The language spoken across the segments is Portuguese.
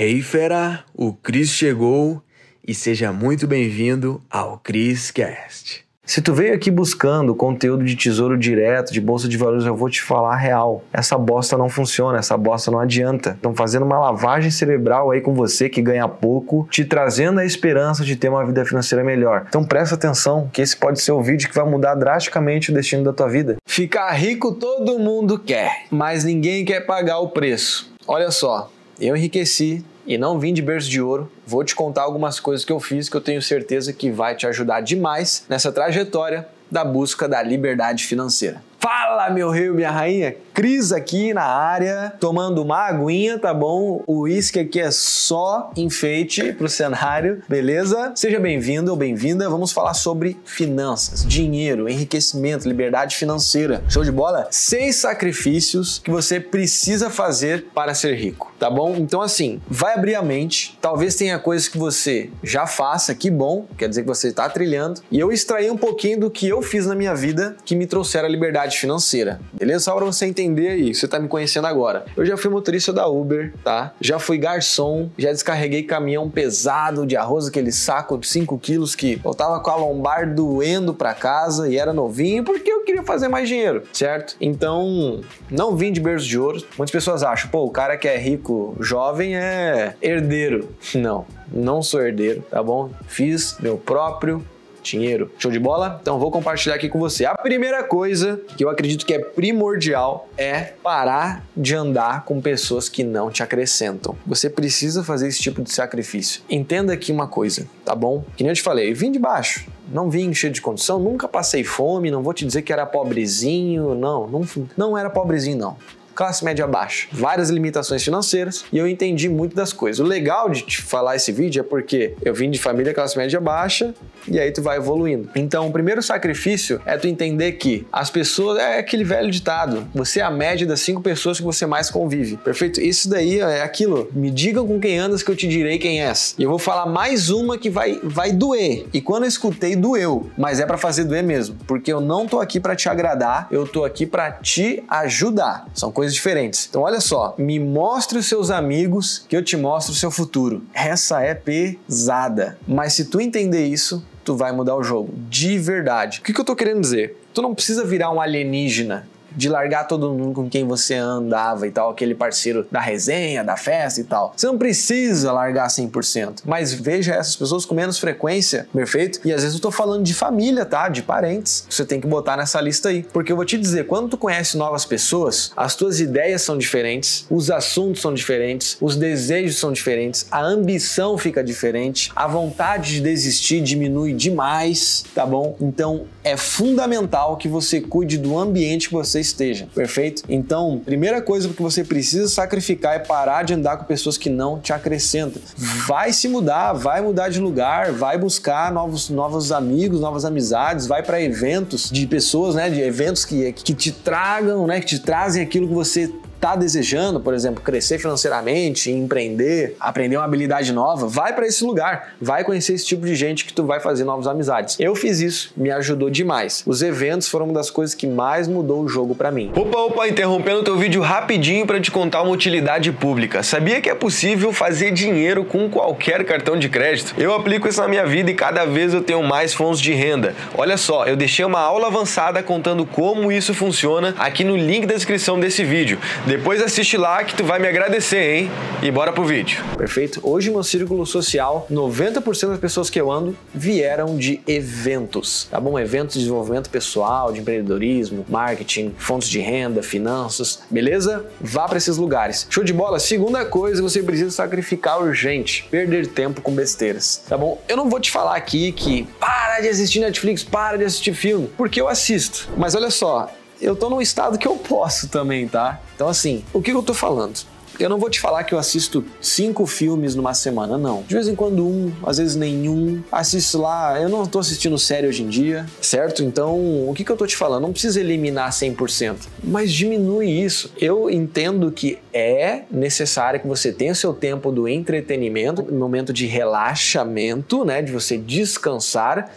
Hey fera, o Cris chegou e seja muito bem-vindo ao Cris Cast. Se tu veio aqui buscando conteúdo de tesouro direto, de bolsa de valores, eu vou te falar a real. Essa bosta não funciona, essa bosta não adianta. Estão fazendo uma lavagem cerebral aí com você que ganha pouco, te trazendo a esperança de ter uma vida financeira melhor. Então presta atenção, que esse pode ser o vídeo que vai mudar drasticamente o destino da tua vida. Ficar rico todo mundo quer, mas ninguém quer pagar o preço. Olha só, eu enriqueci e não vim de berço de ouro. Vou te contar algumas coisas que eu fiz que eu tenho certeza que vai te ajudar demais nessa trajetória da busca da liberdade financeira. Fala, meu rei, minha rainha! Cris aqui na área, tomando uma aguinha, tá bom? O uísque aqui é só enfeite pro cenário, beleza? Seja bem-vindo ou bem-vinda. Vamos falar sobre finanças, dinheiro, enriquecimento, liberdade financeira. Show de bola? Seis sacrifícios que você precisa fazer para ser rico, tá bom? Então, assim, vai abrir a mente. Talvez tenha coisas que você já faça, que bom, quer dizer que você está trilhando. E eu extraí um pouquinho do que eu fiz na minha vida que me trouxeram a liberdade financeira, beleza? Só para você entender aí, você tá me conhecendo agora. Eu já fui motorista da Uber, tá? Já fui garçom, já descarreguei caminhão pesado de arroz, aquele saco de 5 quilos que eu tava com a lombar doendo pra casa e era novinho porque eu queria fazer mais dinheiro, certo? Então, não vim de berço de ouro. Muitas pessoas acham, pô, o cara que é rico jovem é herdeiro. Não, não sou herdeiro, tá bom? Fiz meu próprio dinheiro. Show de bola? Então vou compartilhar aqui com você. A primeira coisa que eu acredito que é primordial é parar de andar com pessoas que não te acrescentam. Você precisa fazer esse tipo de sacrifício. Entenda aqui uma coisa, tá bom? Que nem eu te falei, vim de baixo. Não vim cheio de condição, nunca passei fome, não vou te dizer que era pobrezinho, não, não, não era pobrezinho não classe média baixa, várias limitações financeiras e eu entendi muito das coisas. O legal de te falar esse vídeo é porque eu vim de família classe média baixa e aí tu vai evoluindo. Então, o primeiro sacrifício é tu entender que as pessoas é aquele velho ditado, você é a média das cinco pessoas que você mais convive. Perfeito? Isso daí é aquilo. Me digam com quem andas que eu te direi quem és. E eu vou falar mais uma que vai vai doer. E quando eu escutei doeu, mas é para fazer doer mesmo, porque eu não tô aqui para te agradar, eu tô aqui para te ajudar. São coisas coisas diferentes. Então, olha só, me mostre os seus amigos que eu te mostro o seu futuro. Essa é pesada. Mas se tu entender isso, tu vai mudar o jogo. De verdade. O que, que eu tô querendo dizer? Tu não precisa virar um alienígena de largar todo mundo com quem você andava e tal, aquele parceiro da resenha, da festa e tal. Você não precisa largar 100%, mas veja essas pessoas com menos frequência, perfeito? E às vezes eu tô falando de família, tá? De parentes. Você tem que botar nessa lista aí. Porque eu vou te dizer, quando tu conhece novas pessoas, as tuas ideias são diferentes, os assuntos são diferentes, os desejos são diferentes, a ambição fica diferente, a vontade de desistir diminui demais, tá bom? Então é fundamental que você cuide do ambiente que você esteja, perfeito? Então, primeira coisa que você precisa sacrificar é parar de andar com pessoas que não te acrescentam. Vai se mudar, vai mudar de lugar, vai buscar novos, novos amigos, novas amizades, vai para eventos de pessoas, né, de eventos que, que te tragam, né, que te trazem aquilo que você está desejando, por exemplo, crescer financeiramente, empreender, aprender uma habilidade nova, vai para esse lugar, vai conhecer esse tipo de gente que tu vai fazer novas amizades. Eu fiz isso, me ajudou demais. Os eventos foram uma das coisas que mais mudou o jogo para mim. Opa, opa, interrompendo teu vídeo rapidinho para te contar uma utilidade pública. Sabia que é possível fazer dinheiro com qualquer cartão de crédito? Eu aplico isso na minha vida e cada vez eu tenho mais fontes de renda. Olha só, eu deixei uma aula avançada contando como isso funciona aqui no link da descrição desse vídeo. Depois assiste lá que tu vai me agradecer, hein? E bora pro vídeo. Perfeito? Hoje meu círculo social, 90% das pessoas que eu ando vieram de eventos, tá bom? Eventos de desenvolvimento pessoal, de empreendedorismo, marketing, fontes de renda, finanças, beleza? Vá para esses lugares. Show de bola? Segunda coisa, você precisa sacrificar urgente, perder tempo com besteiras, tá bom? Eu não vou te falar aqui que para de assistir Netflix, para de assistir filme, porque eu assisto. Mas olha só, eu tô num estado que eu posso também, tá? Então, assim, o que eu tô falando? Eu não vou te falar que eu assisto cinco filmes numa semana, não. De vez em quando um, às vezes nenhum. Assisto lá, eu não tô assistindo série hoje em dia, certo? Então, o que, que eu tô te falando? Não precisa eliminar 100%, mas diminui isso. Eu entendo que é necessário que você tenha o seu tempo do entretenimento, momento de relaxamento, né? De você descansar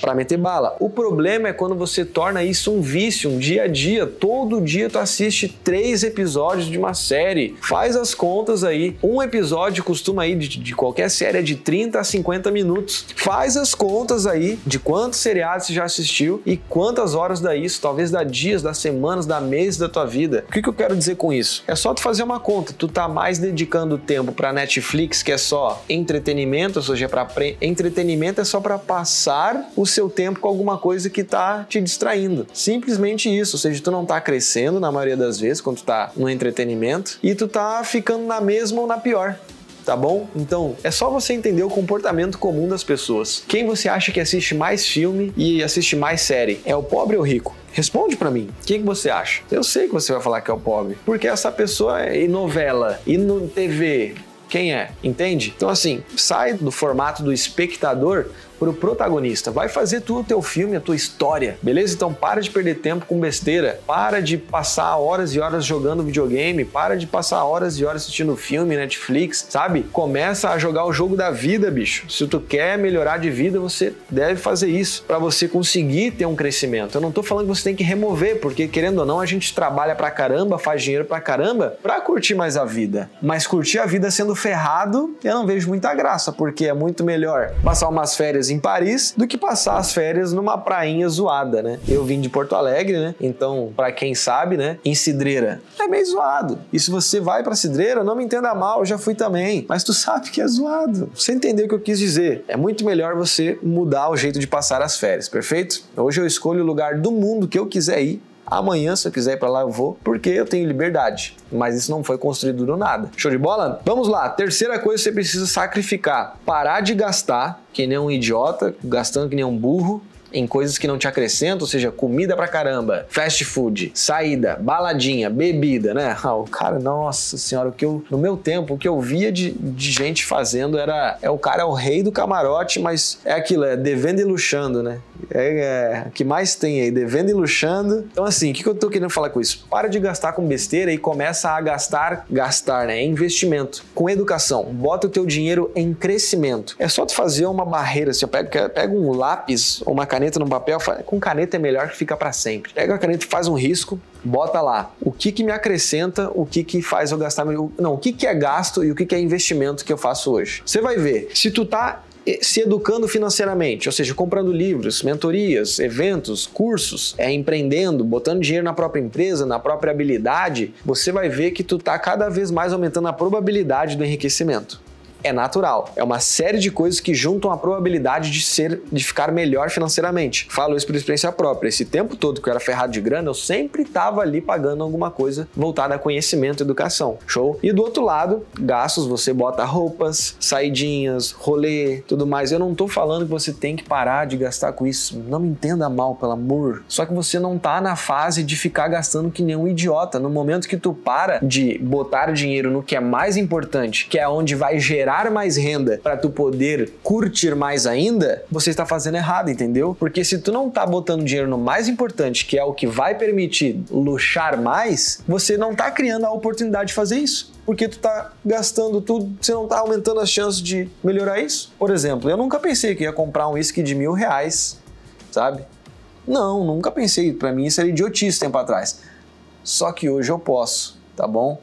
para meter bala. O problema é quando você torna isso um vício, um dia a dia. Todo dia tu assiste três episódios de uma série. Faz as contas aí. Um episódio costuma ir de, de qualquer série é de 30 a 50 minutos. Faz as contas aí de quantos seriados você já assistiu e quantas horas dá isso. Talvez dá dias, dá semanas, dá meses da tua vida. O que, que eu quero dizer com isso? É só tu fazer uma conta. Tu tá mais dedicando tempo para Netflix, que é só entretenimento, ou seja, para pre... entretenimento é só para passar o seu tempo com alguma coisa que tá te distraindo. Simplesmente isso, ou seja, tu não tá crescendo na maioria das vezes quando tu tá no entretenimento e tu tá ficando na mesma ou na pior tá bom? Então, é só você entender o comportamento comum das pessoas. Quem você acha que assiste mais filme e assiste mais série? É o pobre ou o rico? Responde para mim. O que, que você acha? Eu sei que você vai falar que é o pobre, porque essa pessoa é em novela e no TV. Quem é? Entende? Então, assim, sai do formato do espectador pro protagonista. Vai fazer tu o teu filme, a tua história, beleza? Então para de perder tempo com besteira, para de passar horas e horas jogando videogame, para de passar horas e horas assistindo filme, Netflix, sabe? Começa a jogar o jogo da vida, bicho. Se tu quer melhorar de vida, você deve fazer isso para você conseguir ter um crescimento. Eu não tô falando que você tem que remover, porque querendo ou não, a gente trabalha pra caramba, faz dinheiro pra caramba pra curtir mais a vida. Mas curtir a vida sendo ferrado, eu não vejo muita graça, porque é muito melhor passar umas férias em Paris do que passar as férias numa prainha zoada, né? Eu vim de Porto Alegre, né? Então, para quem sabe, né, em Cidreira é meio zoado. E se você vai para Cidreira, não me entenda mal, eu já fui também, mas tu sabe que é zoado. Você entendeu o que eu quis dizer? É muito melhor você mudar o jeito de passar as férias, perfeito? Hoje eu escolho o lugar do mundo que eu quiser ir Amanhã, se eu quiser ir para lá, eu vou, porque eu tenho liberdade. Mas isso não foi construído do nada. Show de bola? Vamos lá. Terceira coisa que você precisa sacrificar: parar de gastar que nem um idiota, gastando que nem um burro, em coisas que não te acrescentam, ou seja, comida pra caramba, fast food, saída, baladinha, bebida, né? Ah, o cara, nossa senhora, o que eu, no meu tempo, o que eu via de, de gente fazendo era, é o cara é o rei do camarote, mas é aquilo, é devendo e luxando, né? É, é que mais tem aí, devendo e luxando. Então, assim, o que, que eu tô querendo falar com isso? Para de gastar com besteira e começa a gastar, gastar, né? Investimento. Com educação. Bota o teu dinheiro em crescimento. É só tu fazer uma barreira, assim, pega, pega um lápis ou uma caneta no papel, com caneta é melhor que fica para sempre. Pega a caneta faz um risco, bota lá o que, que me acrescenta, o que, que faz eu gastar, não, o que, que é gasto e o que, que é investimento que eu faço hoje. Você vai ver, se tu tá se educando financeiramente, ou seja, comprando livros, mentorias, eventos, cursos, é empreendendo, botando dinheiro na própria empresa, na própria habilidade, você vai ver que tu tá cada vez mais aumentando a probabilidade do enriquecimento é natural. É uma série de coisas que juntam a probabilidade de ser, de ficar melhor financeiramente. Falo isso por experiência própria. Esse tempo todo que eu era ferrado de grana, eu sempre estava ali pagando alguma coisa voltada a conhecimento e educação. Show? E do outro lado, gastos, você bota roupas, saidinhas, rolê, tudo mais. Eu não tô falando que você tem que parar de gastar com isso. Não me entenda mal, pelo amor. Só que você não tá na fase de ficar gastando que nem um idiota. No momento que tu para de botar dinheiro no que é mais importante, que é onde vai gerar gerar mais renda para tu poder curtir mais ainda, você está fazendo errado, entendeu? Porque se tu não tá botando dinheiro no mais importante, que é o que vai permitir luxar mais, você não tá criando a oportunidade de fazer isso porque tu tá gastando tudo, você não tá aumentando as chances de melhorar isso. Por exemplo, eu nunca pensei que ia comprar um whisky de mil reais, sabe? Não, nunca pensei. Para mim isso era idiotice tempo atrás. Só que hoje eu posso, tá bom?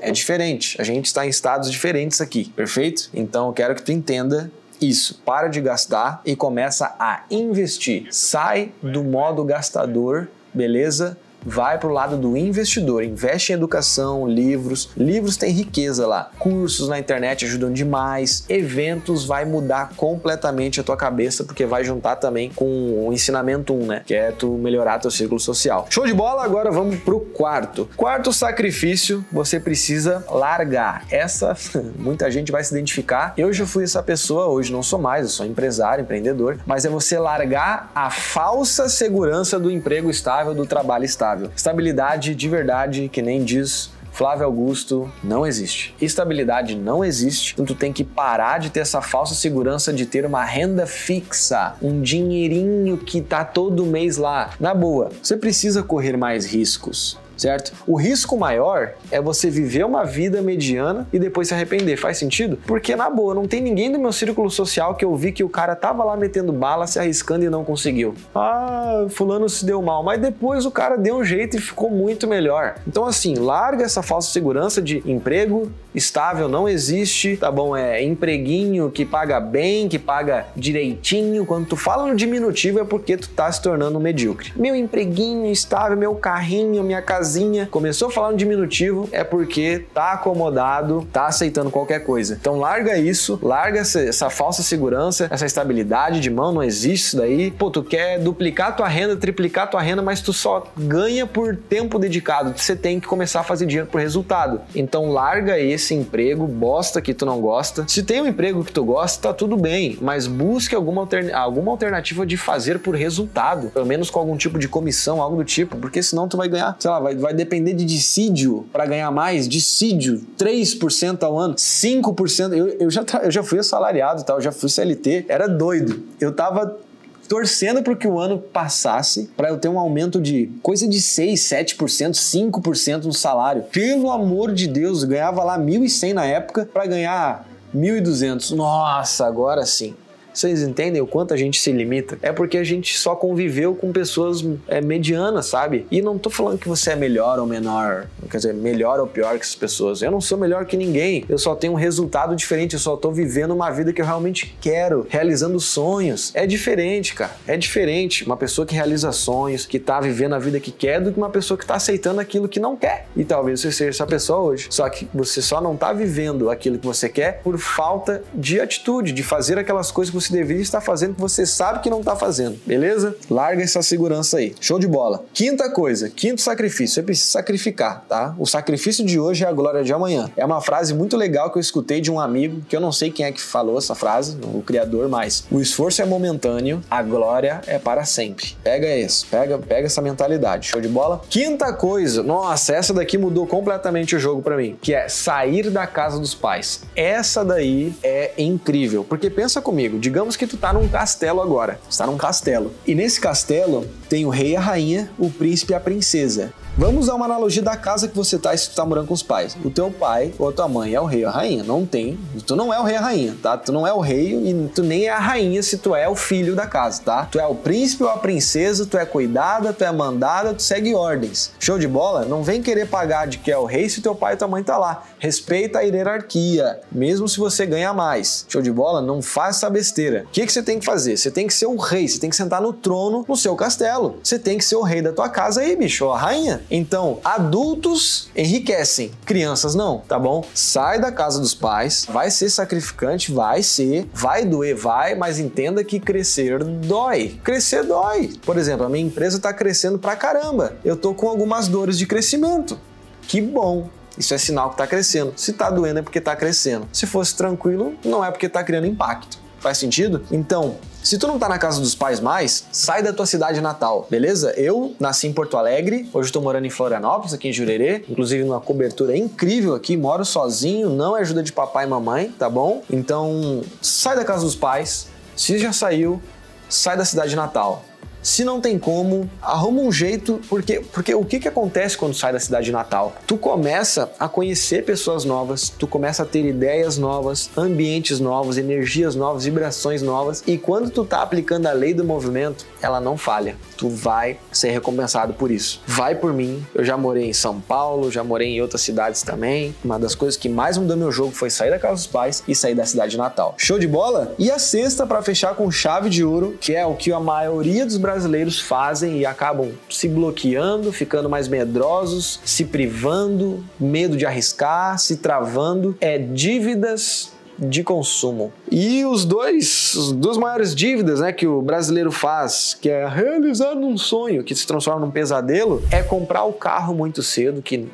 É diferente. A gente está em estados diferentes aqui, perfeito? Então eu quero que tu entenda isso. Para de gastar e começa a investir. Sai do modo gastador, beleza? Vai para o lado do investidor, investe em educação, livros. Livros tem riqueza lá. Cursos na internet ajudam demais. Eventos vai mudar completamente a tua cabeça, porque vai juntar também com o ensinamento 1, né? Que é tu melhorar teu círculo social. Show de bola? Agora vamos pro quarto. Quarto sacrifício, você precisa largar. Essa muita gente vai se identificar. Eu já fui essa pessoa, hoje não sou mais, eu sou empresário, empreendedor, mas é você largar a falsa segurança do emprego estável, do trabalho estável estável. Estabilidade de verdade, que nem diz Flávio Augusto, não existe. Estabilidade não existe, então tu tem que parar de ter essa falsa segurança de ter uma renda fixa, um dinheirinho que tá todo mês lá. Na boa, você precisa correr mais riscos. Certo? O risco maior é você viver uma vida mediana e depois se arrepender. Faz sentido? Porque, na boa, não tem ninguém do meu círculo social que eu vi que o cara tava lá metendo bala, se arriscando e não conseguiu. Ah, fulano se deu mal, mas depois o cara deu um jeito e ficou muito melhor. Então, assim, larga essa falsa segurança de emprego estável não existe, tá bom? É empreguinho que paga bem, que paga direitinho. Quando tu fala no diminutivo é porque tu tá se tornando um medíocre. Meu empreguinho estável, meu carrinho, minha casinha. Começou falando diminutivo é porque tá acomodado, tá aceitando qualquer coisa. Então larga isso, larga essa, essa falsa segurança, essa estabilidade de mão, não existe isso daí. Pô, tu quer duplicar tua renda, triplicar tua renda, mas tu só ganha por tempo dedicado. Você tem que começar a fazer dinheiro por resultado. Então larga esse emprego bosta que tu não gosta. Se tem um emprego que tu gosta, tá tudo bem, mas busque alguma, alterna alguma alternativa de fazer por resultado, pelo menos com algum tipo de comissão, algo do tipo, porque senão tu vai ganhar, sei lá, vai, vai depender de dissídio para ganhar mais, dissídio, 3% ao ano, 5%. Eu, eu, já, eu já fui assalariado, tá? eu já fui CLT, era doido. Eu tava torcendo para que o ano passasse para eu ter um aumento de coisa de 6, 7%, 5% no salário. Pelo amor de Deus, eu ganhava lá 1.100 na época para ganhar 1.200. Nossa, agora sim. Vocês entendem o quanto a gente se limita? É porque a gente só conviveu com pessoas é, medianas, sabe? E não tô falando que você é melhor ou menor, quer dizer, melhor ou pior que essas pessoas. Eu não sou melhor que ninguém. Eu só tenho um resultado diferente. Eu só tô vivendo uma vida que eu realmente quero, realizando sonhos. É diferente, cara. É diferente. Uma pessoa que realiza sonhos, que tá vivendo a vida que quer, do que uma pessoa que tá aceitando aquilo que não quer. E talvez você seja essa pessoa hoje. Só que você só não tá vivendo aquilo que você quer por falta de atitude, de fazer aquelas coisas que você você deveria estar fazendo que você sabe que não está fazendo, beleza? Larga essa segurança aí. Show de bola. Quinta coisa, quinto sacrifício, você precisa sacrificar, tá? O sacrifício de hoje é a glória de amanhã. É uma frase muito legal que eu escutei de um amigo, que eu não sei quem é que falou essa frase, o criador, mas o esforço é momentâneo, a glória é para sempre. Pega isso, pega, pega essa mentalidade. Show de bola? Quinta coisa, nossa, essa daqui mudou completamente o jogo para mim, que é sair da casa dos pais. Essa daí é incrível, porque pensa comigo, de digamos que tu tá num castelo agora. Está num castelo. E nesse castelo tem o rei e a rainha, o príncipe e a princesa. Vamos usar uma analogia da casa que você tá se tu tá morando com os pais. O teu pai ou a tua mãe é o rei ou a rainha. Não tem. Tu não é o rei ou a rainha, tá? Tu não é o rei e tu nem é a rainha se tu é o filho da casa, tá? Tu é o príncipe ou a princesa, tu é cuidada, tu é mandada, tu segue ordens. Show de bola? Não vem querer pagar de que é o rei se teu pai e tua mãe tá lá. Respeita a hierarquia, mesmo se você ganha mais. Show de bola? Não faça essa besteira. O que, que você tem que fazer? Você tem que ser o rei, você tem que sentar no trono no seu castelo. Você tem que ser o rei da tua casa aí, bicho, ou a rainha. Então, adultos enriquecem, crianças não, tá bom? Sai da casa dos pais, vai ser sacrificante, vai ser, vai doer, vai, mas entenda que crescer dói. Crescer dói. Por exemplo, a minha empresa tá crescendo pra caramba. Eu tô com algumas dores de crescimento. Que bom. Isso é sinal que está crescendo. Se está doendo é porque está crescendo. Se fosse tranquilo, não é porque está criando impacto. Faz sentido? Então, se tu não tá na casa dos pais mais, sai da tua cidade natal, beleza? Eu nasci em Porto Alegre, hoje estou morando em Florianópolis, aqui em Jurerê, inclusive numa cobertura incrível aqui, moro sozinho, não é ajuda de papai e mamãe, tá bom? Então, sai da casa dos pais. Se já saiu, sai da cidade natal. Se não tem como, arruma um jeito, porque, porque o que, que acontece quando sai da cidade natal? Tu começa a conhecer pessoas novas, tu começa a ter ideias novas, ambientes novos, energias novas, vibrações novas, e quando tu tá aplicando a lei do movimento, ela não falha. Tu vai ser recompensado por isso. Vai por mim. Eu já morei em São Paulo, já morei em outras cidades também. Uma das coisas que mais mudou meu jogo foi sair da casa dos pais e sair da cidade natal. Show de bola? E a sexta para fechar com chave de ouro, que é o que a maioria dos brasileiros fazem e acabam se bloqueando, ficando mais medrosos, se privando, medo de arriscar, se travando, é dívidas de consumo. E os dois, as duas maiores dívidas, né, que o brasileiro faz, que é realizar um sonho que se transforma num pesadelo, é comprar o carro muito cedo, que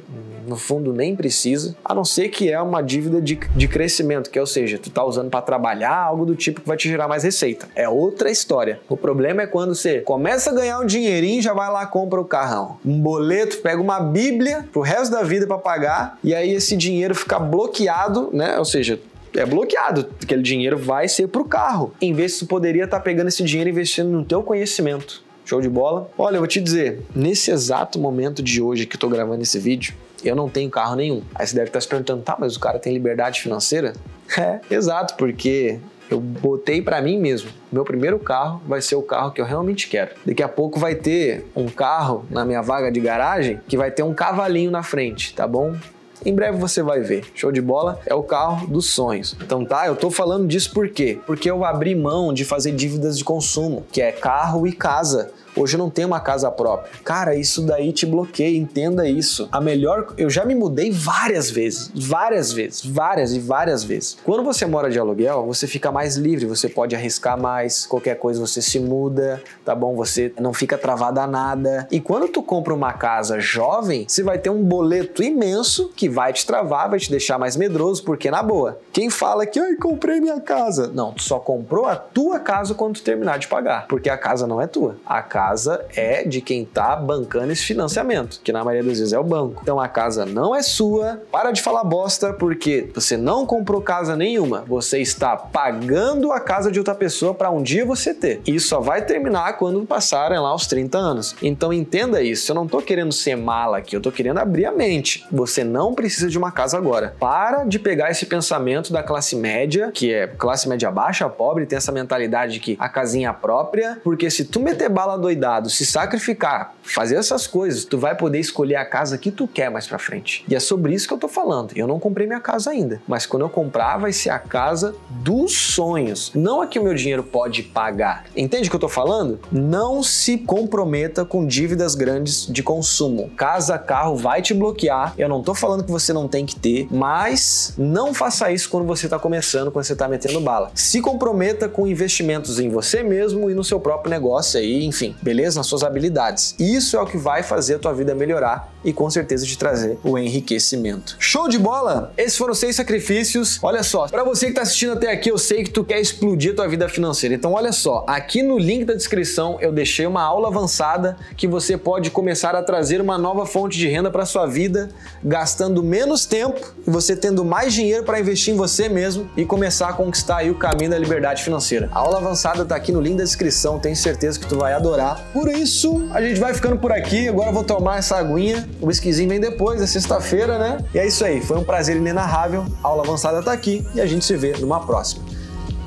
no fundo nem precisa, a não ser que é uma dívida de, de crescimento, que é, ou seja, tu tá usando para trabalhar, algo do tipo que vai te gerar mais receita. É outra história. O problema é quando você começa a ganhar um dinheirinho, já vai lá compra o carrão. Um boleto, pega uma bíblia pro resto da vida para pagar e aí esse dinheiro fica bloqueado, né? Ou seja, é bloqueado. Aquele dinheiro vai ser pro carro. Em vez de poderia estar tá pegando esse dinheiro e investindo no teu conhecimento Show de bola? Olha, eu vou te dizer, nesse exato momento de hoje que eu tô gravando esse vídeo, eu não tenho carro nenhum. Aí você deve estar se perguntando, tá, mas o cara tem liberdade financeira? É, exato, porque eu botei para mim mesmo. Meu primeiro carro vai ser o carro que eu realmente quero. Daqui a pouco vai ter um carro na minha vaga de garagem que vai ter um cavalinho na frente, tá bom? Em breve você vai ver. Show de bola? É o carro dos sonhos. Então tá, eu tô falando disso por quê? Porque eu abri mão de fazer dívidas de consumo, que é carro e casa. Hoje eu não tenho uma casa própria. Cara, isso daí te bloqueia, entenda isso. A melhor. Eu já me mudei várias vezes, várias vezes, várias e várias vezes. Quando você mora de aluguel, você fica mais livre, você pode arriscar mais, qualquer coisa você se muda, tá bom? Você não fica travado a nada. E quando tu compra uma casa jovem, você vai ter um boleto imenso que vai te travar, vai te deixar mais medroso, porque na boa, quem fala que, ai, comprei minha casa. Não, tu só comprou a tua casa quando tu terminar de pagar, porque a casa não é tua. A casa é de quem está bancando esse financiamento, que na maioria das vezes é o banco. Então a casa não é sua. Para de falar bosta, porque você não comprou casa nenhuma. Você está pagando a casa de outra pessoa para um dia você ter. E só vai terminar quando passarem lá os 30 anos. Então entenda isso. Eu não estou querendo ser mala aqui, eu estou querendo abrir a mente. Você não precisa de uma casa agora. Para de pegar esse pensamento da classe média, que é classe média baixa, pobre, tem essa mentalidade de que a casinha é própria, porque se tu meter bala do doidado, se sacrificar, fazer essas coisas, tu vai poder escolher a casa que tu quer mais para frente. E é sobre isso que eu tô falando. Eu não comprei minha casa ainda, mas quando eu comprar vai ser a casa dos sonhos, não a que o meu dinheiro pode pagar. Entende o que eu tô falando? Não se comprometa com dívidas grandes de consumo. Casa, carro vai te bloquear. Eu não tô falando que você não tem que ter, mas não faça isso quando você tá começando, quando você tá metendo bala. Se comprometa com investimentos em você mesmo e no seu próprio negócio aí, enfim beleza? Nas suas habilidades. Isso é o que vai fazer a tua vida melhorar e com certeza te trazer o enriquecimento. Show de bola? Esses foram seis sacrifícios. Olha só, para você que está assistindo até aqui, eu sei que tu quer explodir a tua vida financeira. Então olha só, aqui no link da descrição eu deixei uma aula avançada que você pode começar a trazer uma nova fonte de renda para sua vida, gastando menos tempo e você tendo mais dinheiro para investir em você mesmo e começar a conquistar aí o caminho da liberdade financeira. A aula avançada está aqui no link da descrição, tenho certeza que tu vai adorar. Por isso, a gente vai ficando por aqui. Agora eu vou tomar essa aguinha o whiskyzinho vem depois, é sexta-feira, né? E é isso aí, foi um prazer inenarrável. A aula avançada tá aqui e a gente se vê numa próxima.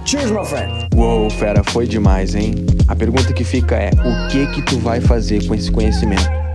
Cheers, my friend! Uou, fera, foi demais, hein? A pergunta que fica é: o que que tu vai fazer com esse conhecimento?